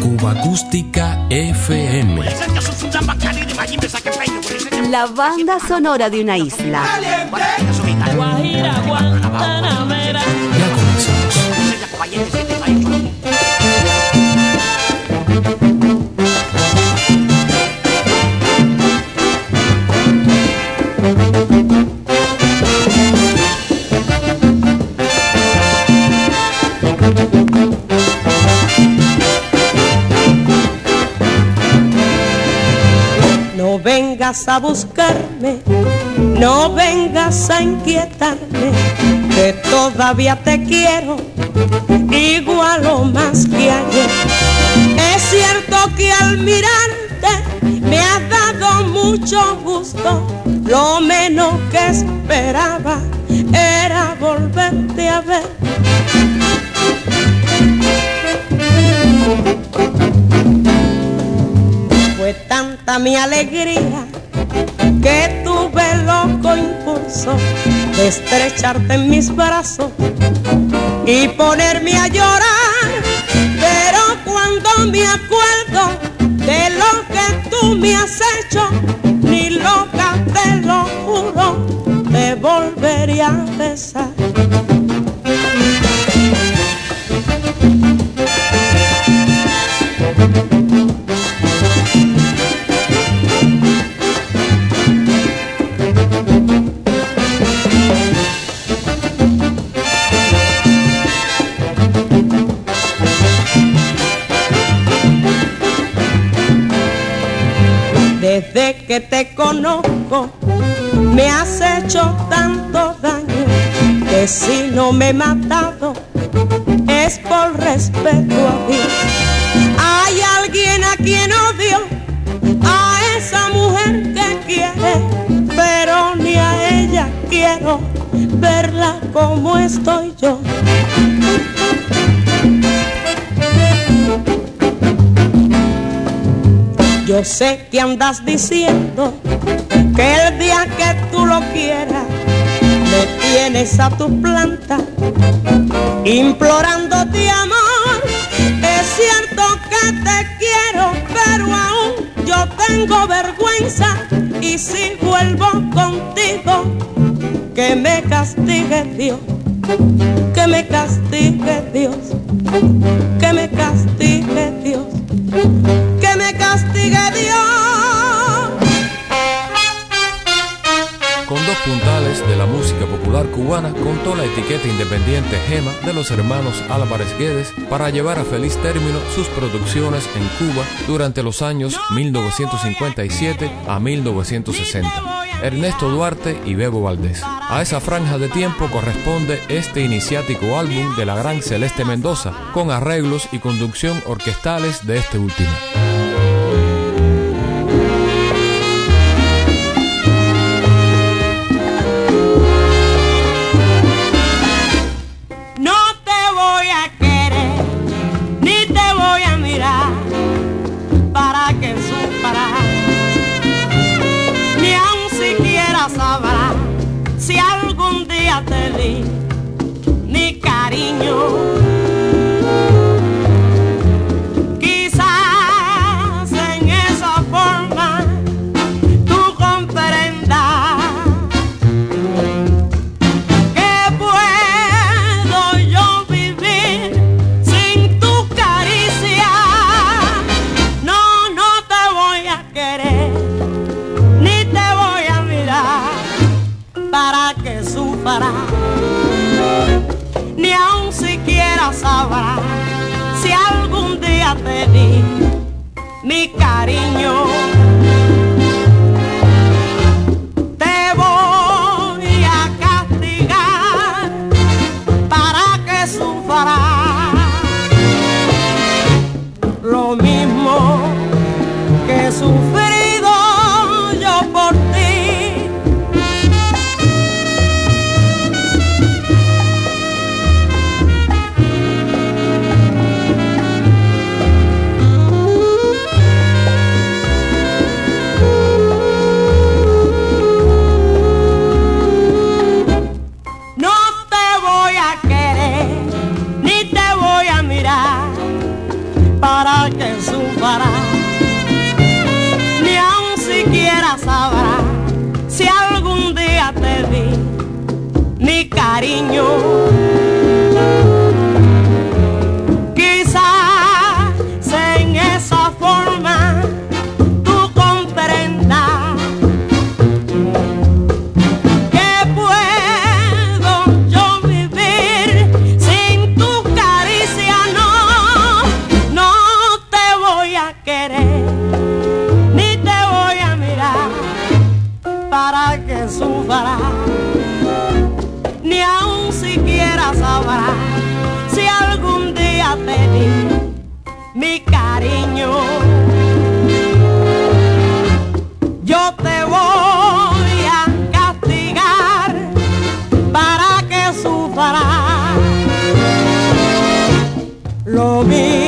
Cuba Acústica FM. La banda sonora de una isla. Ya comenzamos. Vengas a buscarme, no vengas a inquietarme, que todavía te quiero, igual o más que ayer. Es cierto que al mirarte me ha dado mucho gusto, lo menos que esperaba era volverte a ver. Fue tanta mi alegría que tuve loco impulso de estrecharte en mis brazos y ponerme a llorar. Pero cuando me acuerdo de lo que tú me has hecho, ni loca te lo juro, te volvería a besar. Que te conozco me has hecho tanto daño que si no me he matado es por respeto a Dios. Hay alguien a quien odio, a esa mujer que quiere, pero ni a ella quiero verla como estoy yo. Yo sé que andas diciendo que el día que tú lo quieras, me tienes a tu planta implorándote amor. Es cierto que te quiero, pero aún yo tengo vergüenza y si vuelvo contigo, que me castigue Dios, que me castigue Dios, que me castigue Dios popular cubana, contó la etiqueta independiente Gema de los hermanos Álvarez Guedes para llevar a feliz término sus producciones en Cuba durante los años 1957 a 1960. Ernesto Duarte y Bebo Valdés. A esa franja de tiempo corresponde este iniciático álbum de la gran Celeste Mendoza, con arreglos y conducción orquestales de este último. me.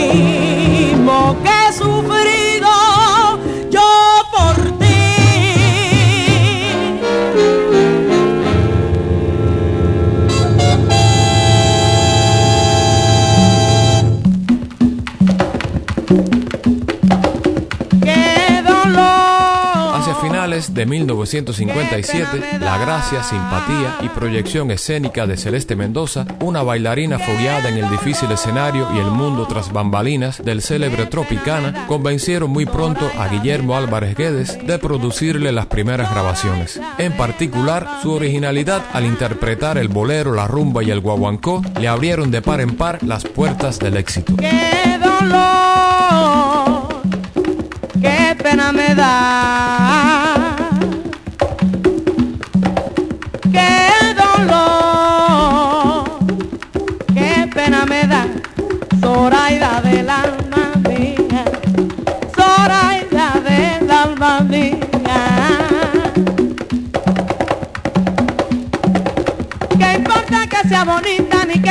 De 1957, la gracia, simpatía y proyección escénica de Celeste Mendoza, una bailarina fogueada en el difícil escenario y el mundo tras bambalinas del célebre Tropicana, convencieron muy pronto a Guillermo Álvarez Guedes de producirle las primeras grabaciones. En particular, su originalidad al interpretar el bolero, la rumba y el guaguancó le abrieron de par en par las puertas del éxito. ¡Qué dolor! ¡Qué pena me da!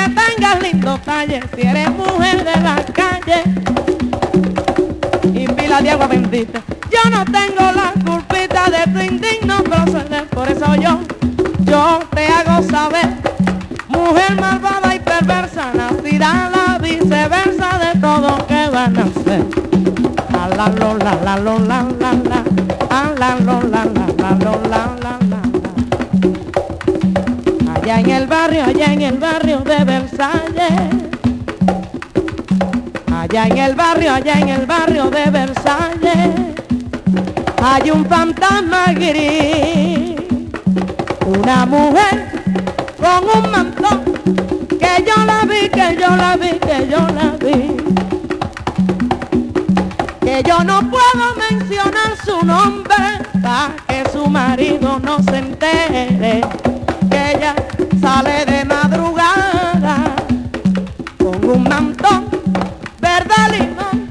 Tengas lindo talle si eres mujer de la calle? Y pila de agua bendita, yo no tengo la culpita de tu indigno proceder, por eso yo, yo te hago saber, mujer malvada y perversa, nacida la viceversa de todo que van a hacer. A la lo la la lo la la la, a la la la la lo la la la. En el barrio, allá en el barrio de Versalles. Allá en el barrio, allá en el barrio de Versalles. Hay un fantasma gris, una mujer con un mantón que yo la vi, que yo la vi, que yo la vi. Que yo no puedo mencionar su nombre para que su marido no se entere. Sale de madrugada con un mantón verde limón.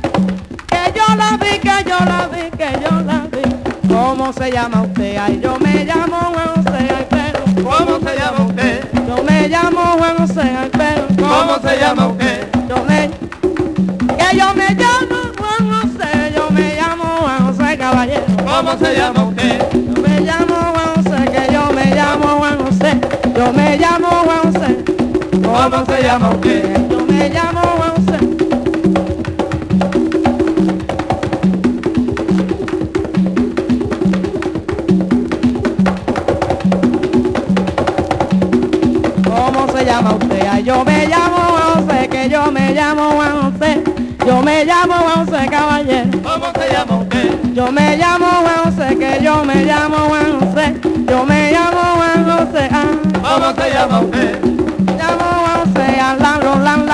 Que yo la vi, que yo la vi, que yo la vi. ¿Cómo se llama usted? Ay, yo me llamo Juan José, ay, pero ¿cómo se llama usted? Yo me llamo Juan José, pero ¿cómo se llama usted? Yo me, que yo me llamo Juan José, yo me llamo Juan José Caballero. ¿Cómo se llama usted? ¿Cómo se llama usted? Yo me llamo Juan José. yo me llamo José, que yo me llamo Juan José. Yo me llamo Juan José Caballero. ¿Cómo se llama usted? Yo me llamo Juan José, que yo me llamo Juan José. Yo me llamo Juan José. Ah. ¿Cómo se llama usted?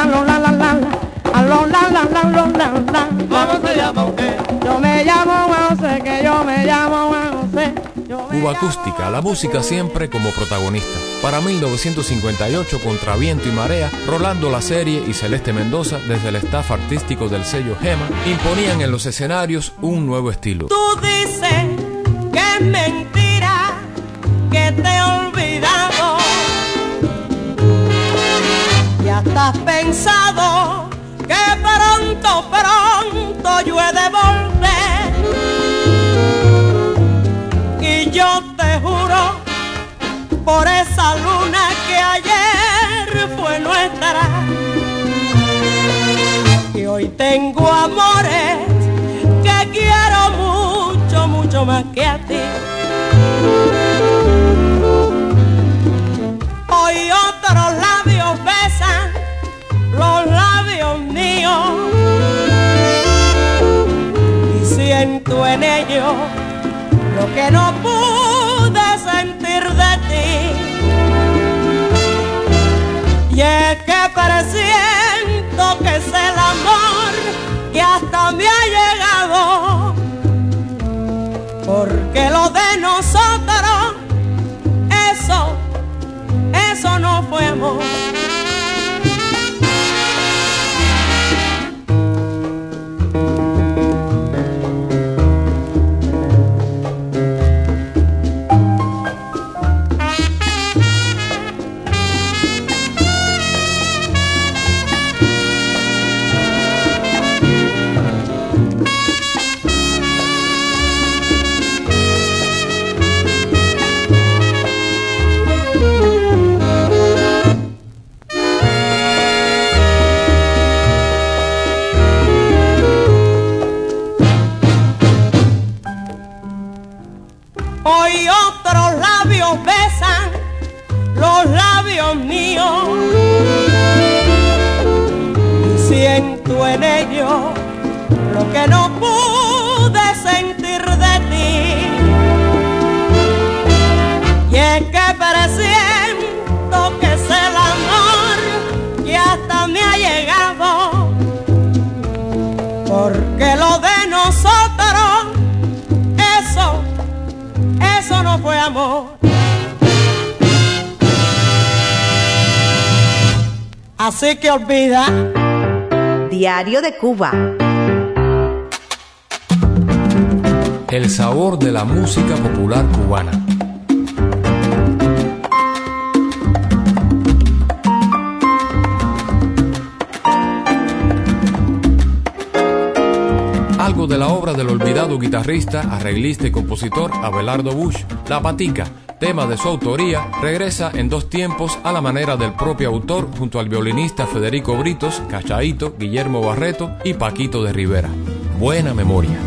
La la lo la la la lo la la la lo la la. ¿Cómo se llama usted? Yo me llamo Juan José, que yo me llamo Juan José. Cuba Acústica, la música siempre como protagonista. Para 1958, contra viento y marea, Rolando La Serie y Celeste Mendoza, desde el staff artístico del sello Gema, imponían en los escenarios un nuevo estilo. Tú dices que es mentira, que te he Ya estás pensado que pronto, pronto yo he de volver yo te juro por esa luna que ayer fue nuestra. Y hoy tengo amores que quiero mucho, mucho más que a ti. y siento en ello lo que no pude sentir de ti. Y es que presiento que es el amor que hasta me ha llegado, porque lo de nosotros, eso, eso no fue amor. Así que olvida. Diario de Cuba. El sabor de la música popular cubana. De la obra del olvidado guitarrista, arreglista y compositor Abelardo Bush, La Patica, tema de su autoría, regresa en dos tiempos a la manera del propio autor junto al violinista Federico Britos, Cachaito, Guillermo Barreto y Paquito de Rivera. Buena memoria.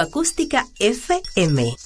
Acústica FM.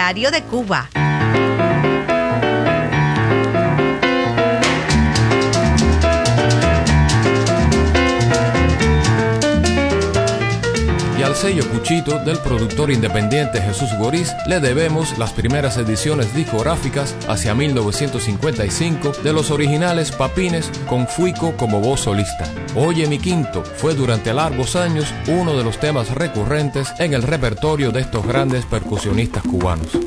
Diario de Cuba. Sello Cuchito del productor independiente Jesús Goriz le debemos las primeras ediciones discográficas hacia 1955 de los originales Papines con Fuico como voz solista. Oye mi quinto fue durante largos años uno de los temas recurrentes en el repertorio de estos grandes percusionistas cubanos.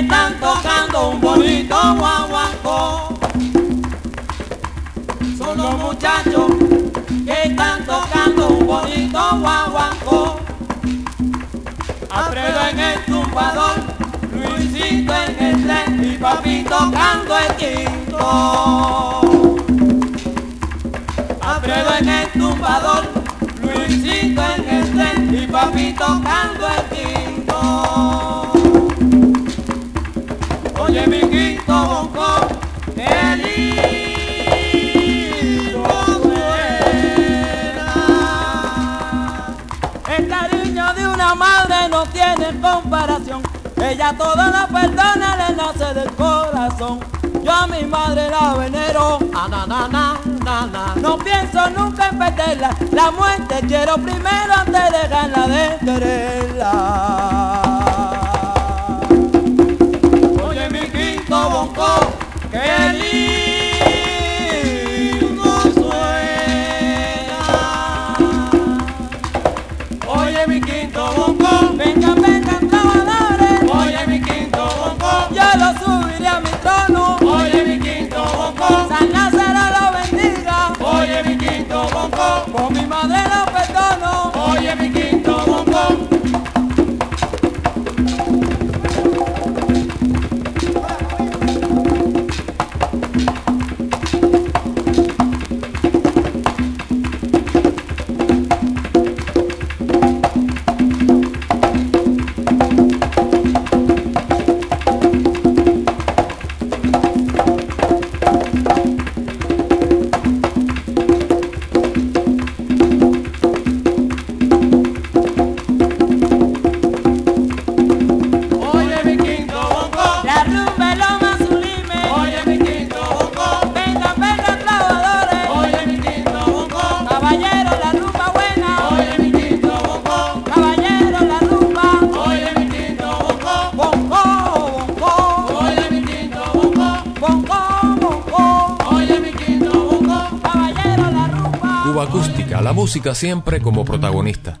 Están tocando un bonito guaguancó. Son los muchachos que están tocando un bonito guaguancó. Alfredo en el tumbador, Luisito en el tren y papi tocando el quinto. Alfredo en el tumbador, Luisito en el tren y papi tocando el quinto. Ella toda la perdona, le nace del corazón. Yo a mi madre la venero, ah, na, na, na, na. no pienso nunca en perderla. La muerte quiero primero antes de ganarla de quererla. Bongo, música siempre como protagonista.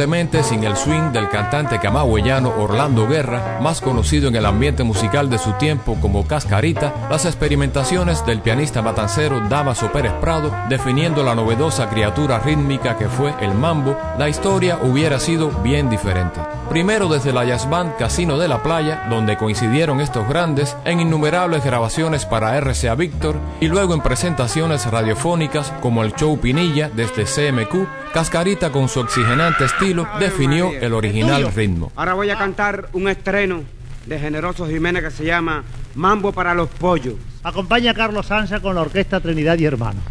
Sin el swing del cantante camagüeyano Orlando Guerra, más conocido en el ambiente musical de su tiempo como Cascarita, las experimentaciones del pianista matancero Damaso Pérez Prado, definiendo la novedosa criatura rítmica que fue el mambo, la historia hubiera sido bien diferente. Primero desde la jazz band Casino de la Playa, donde coincidieron estos grandes en innumerables grabaciones para RCA Víctor y luego en presentaciones radiofónicas como el show Pinilla desde CMQ, Cascarita con su oxigenante estilo definió el original ritmo. Ahora voy a cantar un estreno de Generoso Jiménez que se llama Mambo para los Pollos. Acompaña a Carlos Sanza con la Orquesta Trinidad y Hermanos.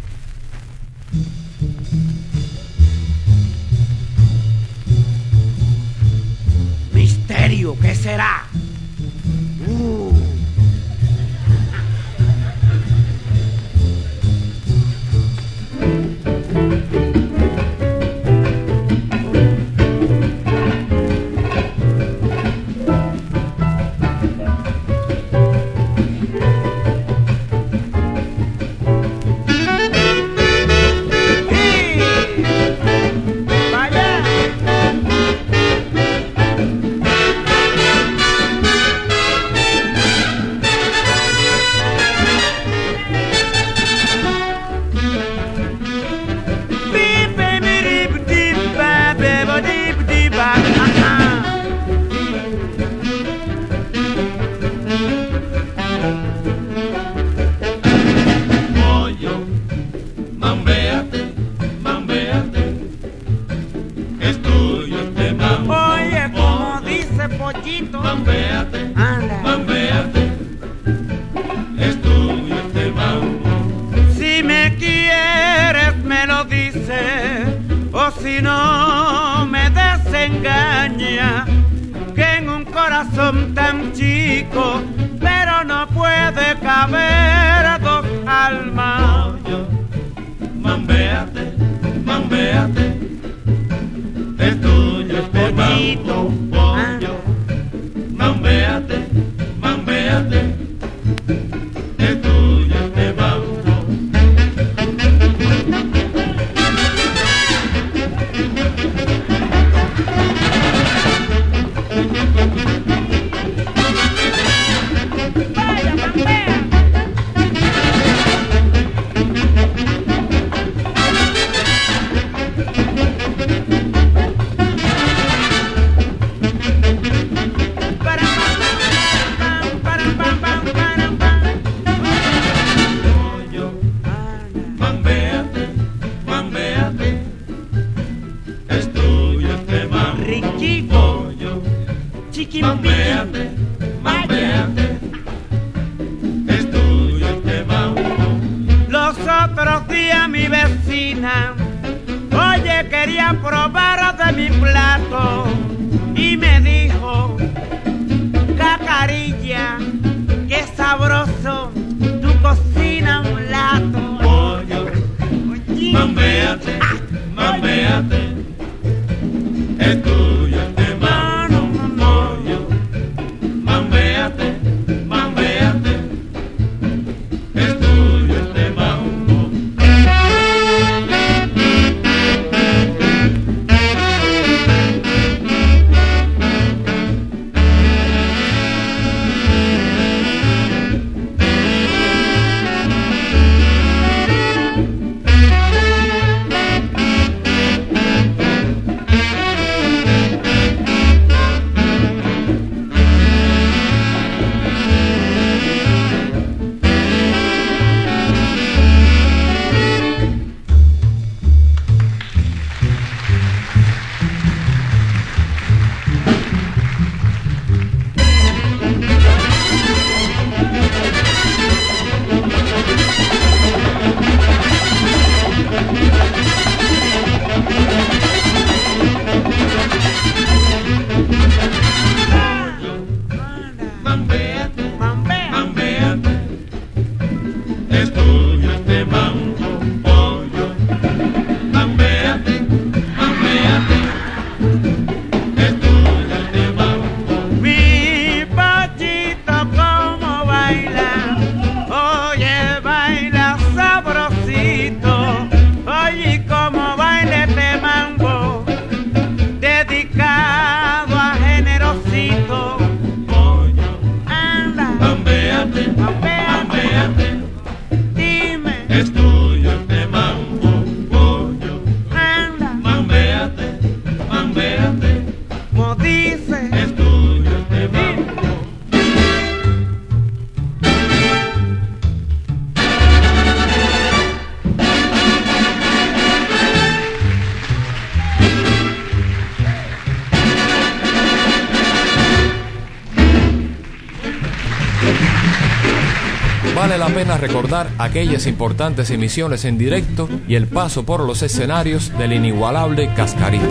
Vale la pena recordar aquellas importantes emisiones en directo y el paso por los escenarios del inigualable Cascarita.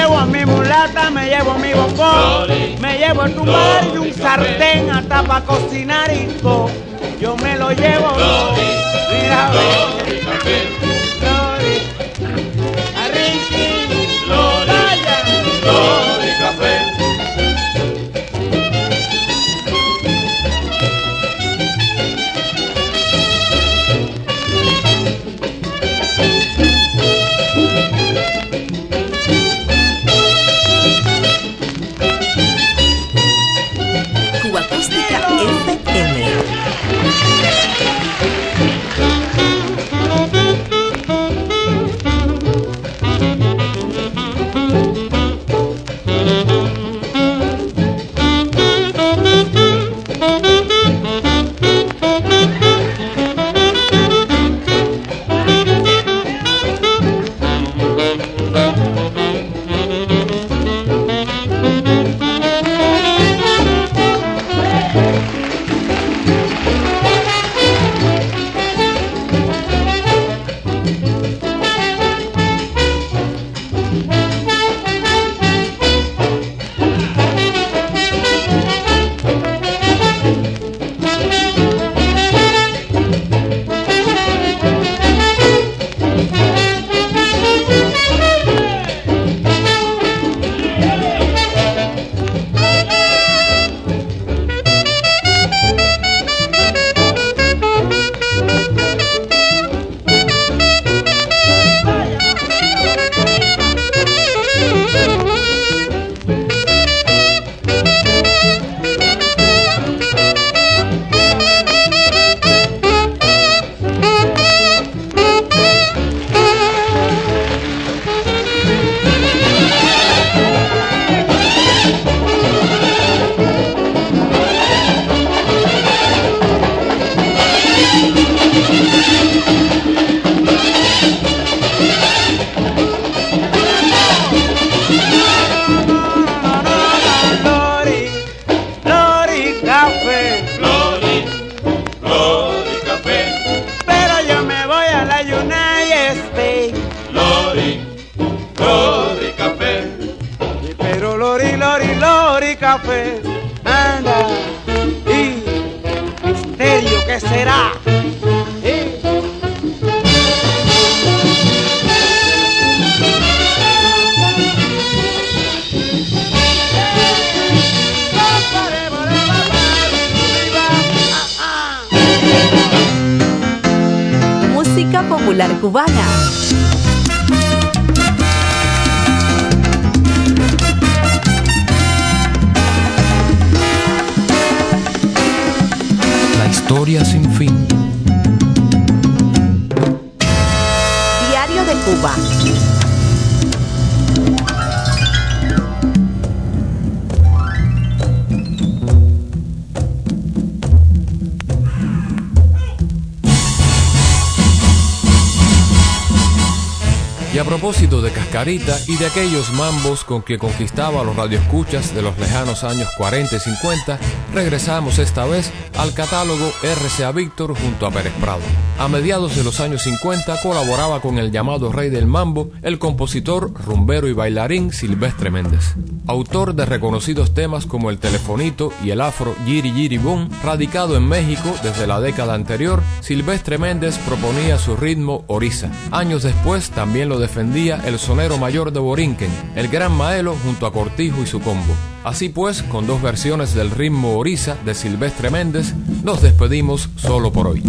Me llevo a mi mulata, me llevo a mi bombón, me llevo el tumbar y un sartén hasta para cocinar y todo. Yo me lo llevo, mira, historia sin fin. Diario de Cuba. Propósito de Cascarita y de aquellos mambos con que conquistaba los radioescuchas de los lejanos años 40 y 50, regresamos esta vez al catálogo RCA Víctor junto a Pérez Prado. A mediados de los años 50 colaboraba con el llamado rey del mambo, el compositor, rumbero y bailarín Silvestre Méndez. Autor de reconocidos temas como El Telefonito y el afro Giri Giri Boom, radicado en México desde la década anterior, Silvestre Méndez proponía su ritmo Orisa. Años después también lo defendía el sonero mayor de Borinquen, el gran Maelo junto a Cortijo y su combo. Así pues, con dos versiones del ritmo Orisa de Silvestre Méndez, nos despedimos solo por hoy.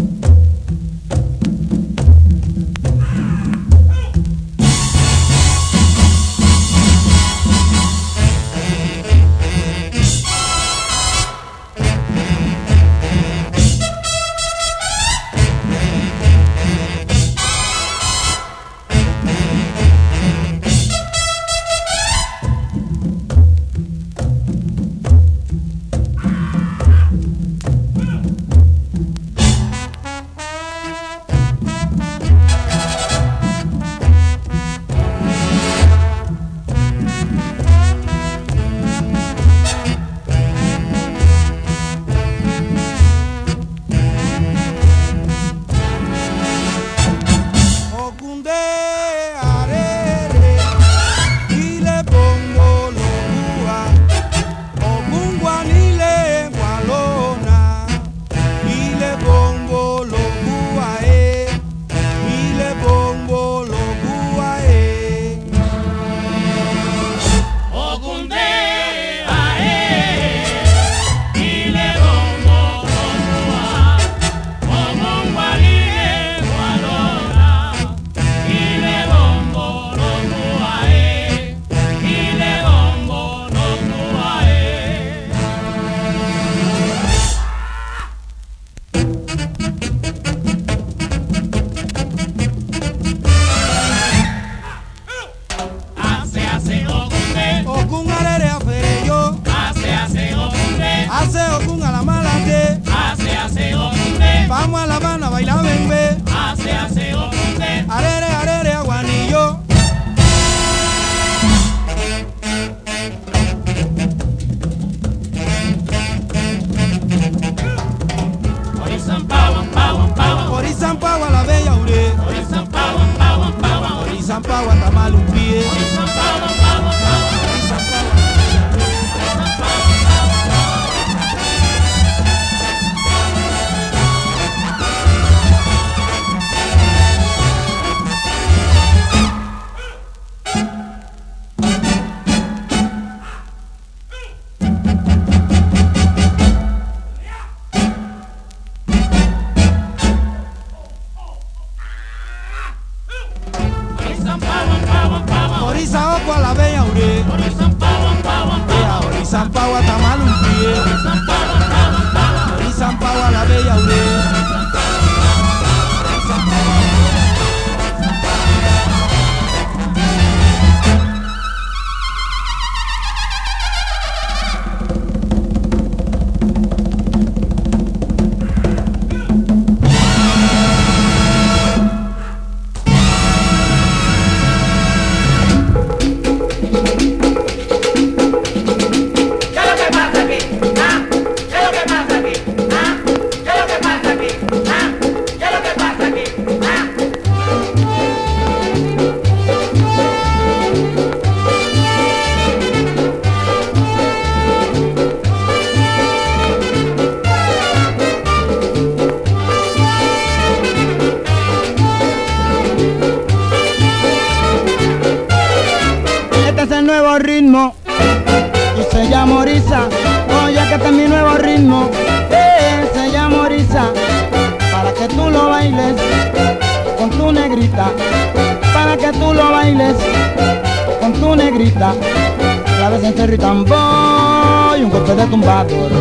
Y y un golpe de tumbador.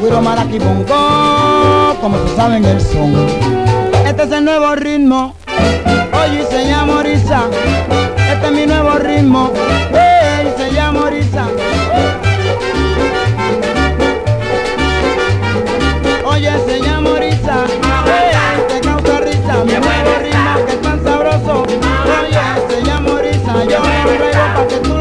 Guiro maraqui bongo, como se sabe en el son. Este es el nuevo ritmo, oye, se llama. Este es mi nuevo ritmo, eh, se llama. Oye, se llama Orisa, eh, te causa risa, mi nuevo ritmo que es tan sabroso. Oye, se llama yo lo traigo para que tú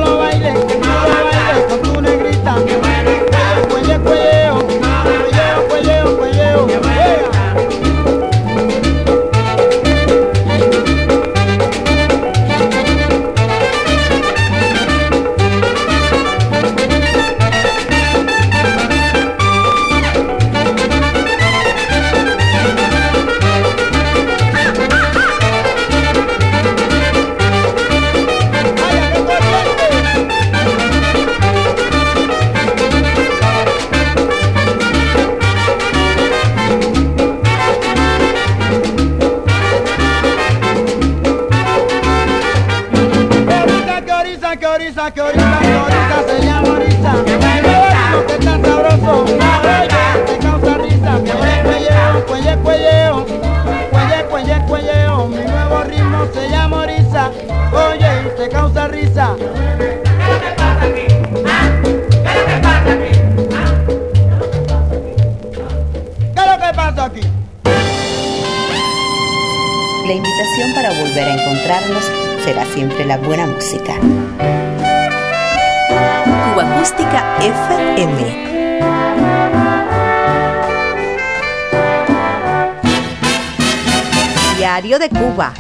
Cuba.